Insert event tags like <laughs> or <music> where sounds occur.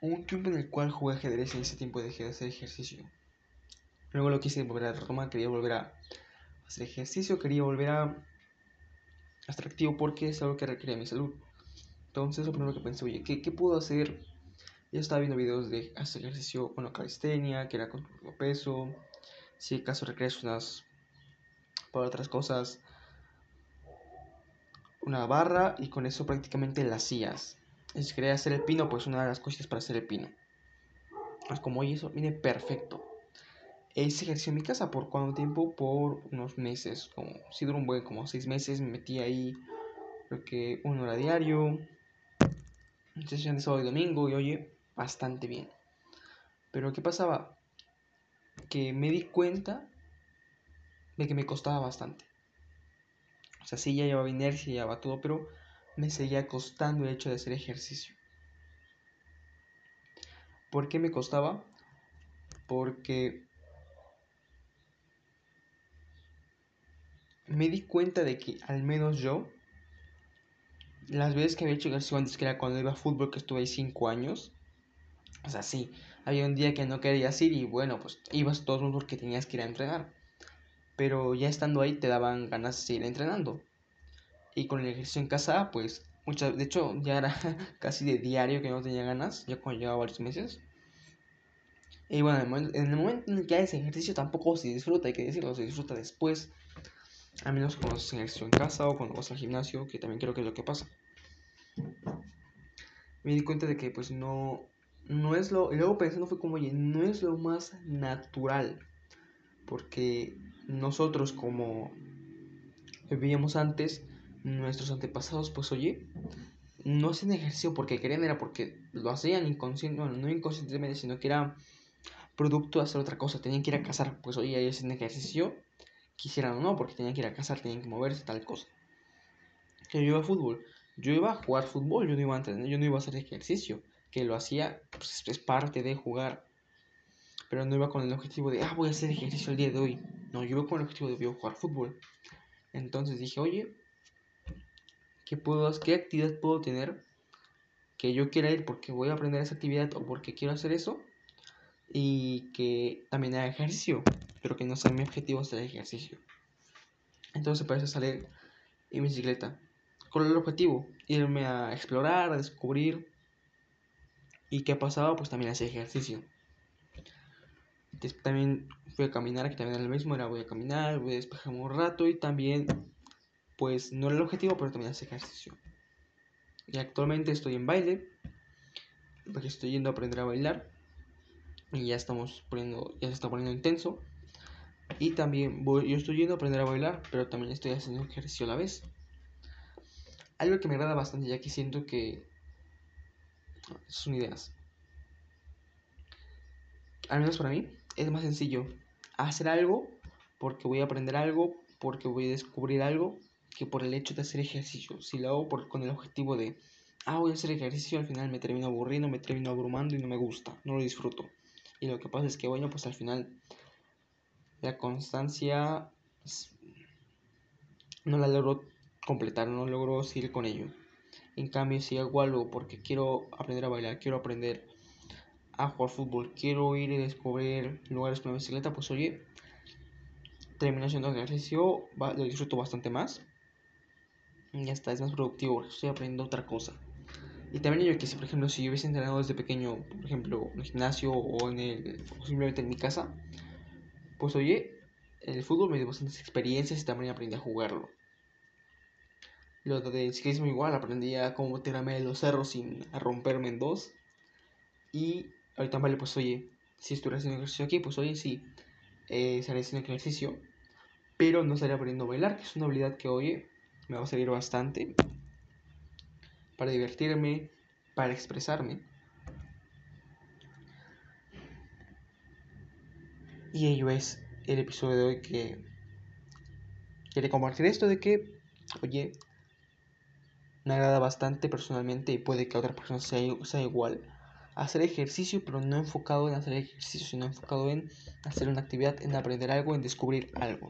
un tiempo en el cual jugué ajedrez y en ese tiempo dejé de hacer ejercicio. Luego lo quise volver a retomar, quería volver a hacer ejercicio, quería volver a estar activo porque es algo que requería mi salud. Entonces lo primero que pensé, oye, ¿qué, qué puedo hacer? Yo estaba viendo videos de hacer ejercicio, bueno, calistenia, que era con peso, si acaso requieres unas, para otras cosas, una barra y con eso prácticamente la hacías. Si quería hacer el pino, pues una de las cosas para hacer el pino. Es como, oye, eso viene perfecto. Ese ejercicio en mi casa, ¿por cuánto tiempo? Por unos meses, como si duró un buen, como seis meses, me metí ahí, creo que una hora diario, sesión de sábado y domingo, y oye, bastante bien. Pero ¿qué pasaba? Que me di cuenta de que me costaba bastante. O sea, sí ya llevaba inercia, ya llevaba todo, pero me seguía costando el hecho de hacer ejercicio. ¿Por qué me costaba? Porque me di cuenta de que al menos yo, las veces que había hecho ejercicio antes, que era cuando iba a fútbol, que estuve ahí 5 años, o sea, sí, había un día que no querías ir y bueno, pues ibas todos porque tenías que ir a entrenar. Pero ya estando ahí te daban ganas de seguir entrenando. Y con el ejercicio en casa, pues, muchas, de hecho, ya era <laughs> casi de diario que no tenía ganas, ya cuando llevaba varios meses. Y bueno, en el, momento, en el que haces ejercicio tampoco se disfruta, hay que decirlo, se disfruta después. A menos cuando haces ejercicio en casa o cuando vas al gimnasio, que también creo que es lo que pasa. Me di cuenta de que pues no, no es lo... Y luego pensando fue como, oye, no es lo más natural. Porque nosotros como vivíamos antes, nuestros antepasados, pues oye, no hacían ejercicio porque querían, era porque lo hacían inconscientemente, bueno, no inconscientemente, sino que era producto de hacer otra cosa, tenían que ir a cazar, pues oye, ellos hacían ejercicio, quisieran o no, porque tenían que ir a cazar, tenían que moverse, tal cosa. Que yo iba a fútbol, yo iba a jugar fútbol, yo no iba a entrenar, yo no iba a hacer ejercicio, que lo hacía, pues es parte de jugar, pero no iba con el objetivo de, ah, voy a hacer ejercicio el día de hoy, no, yo iba con el objetivo de, voy a jugar fútbol. Entonces dije, oye, ¿Qué, puedo, ¿Qué actividad puedo tener que yo quiera ir porque voy a aprender esa actividad o porque quiero hacer eso? Y que también haga ejercicio, pero que no sea mi objetivo hacer ejercicio. Entonces parece salir en bicicleta. Con el objetivo, irme a explorar, a descubrir. ¿Y qué ha pasado? Pues también hacer ejercicio. también fui a caminar, que también era lo mismo, era voy a caminar, voy a despejarme un rato y también pues no era el objetivo, pero también hace ejercicio. Y actualmente estoy en baile, porque estoy yendo a aprender a bailar. Y ya estamos poniendo, ya se está poniendo intenso. Y también voy, yo estoy yendo a aprender a bailar, pero también estoy haciendo ejercicio a la vez. Algo que me agrada bastante, ya que siento que son ideas. Al menos para mí, es más sencillo hacer algo porque voy a aprender algo, porque voy a descubrir algo, que por el hecho de hacer ejercicio. Si lo hago por, con el objetivo de, ah, voy a hacer ejercicio, al final me termino aburriendo, me termino abrumando y no me gusta, no lo disfruto. Y lo que pasa es que, bueno, pues al final la constancia no la logro completar, no logro seguir con ello. En cambio, si hago algo porque quiero aprender a bailar, quiero aprender a jugar fútbol, quiero ir y descubrir lugares con la bicicleta, pues oye, termino haciendo ejercicio, lo disfruto bastante más ya está, es más productivo, estoy aprendiendo otra cosa. Y también yo que si, por ejemplo, si yo hubiese entrenado desde pequeño, por ejemplo, en el gimnasio o en el, simplemente en mi casa, pues oye, el fútbol me dio bastantes experiencias y también aprendí a jugarlo. Lo de ciclismo igual, aprendí a cómo tirarme de los cerros sin romperme en dos. Y ahorita vale, pues oye, si estuviera haciendo ejercicio aquí, pues oye, sí, eh, estaría haciendo ejercicio, pero no estaría aprendiendo a bailar, que es una habilidad que, oye, me va a servir bastante para divertirme, para expresarme. Y ello es el episodio de hoy que quiere compartir esto de que, oye, me agrada bastante personalmente y puede que a otra persona sea, sea igual. Hacer ejercicio, pero no enfocado en hacer ejercicio, sino enfocado en hacer una actividad, en aprender algo, en descubrir algo.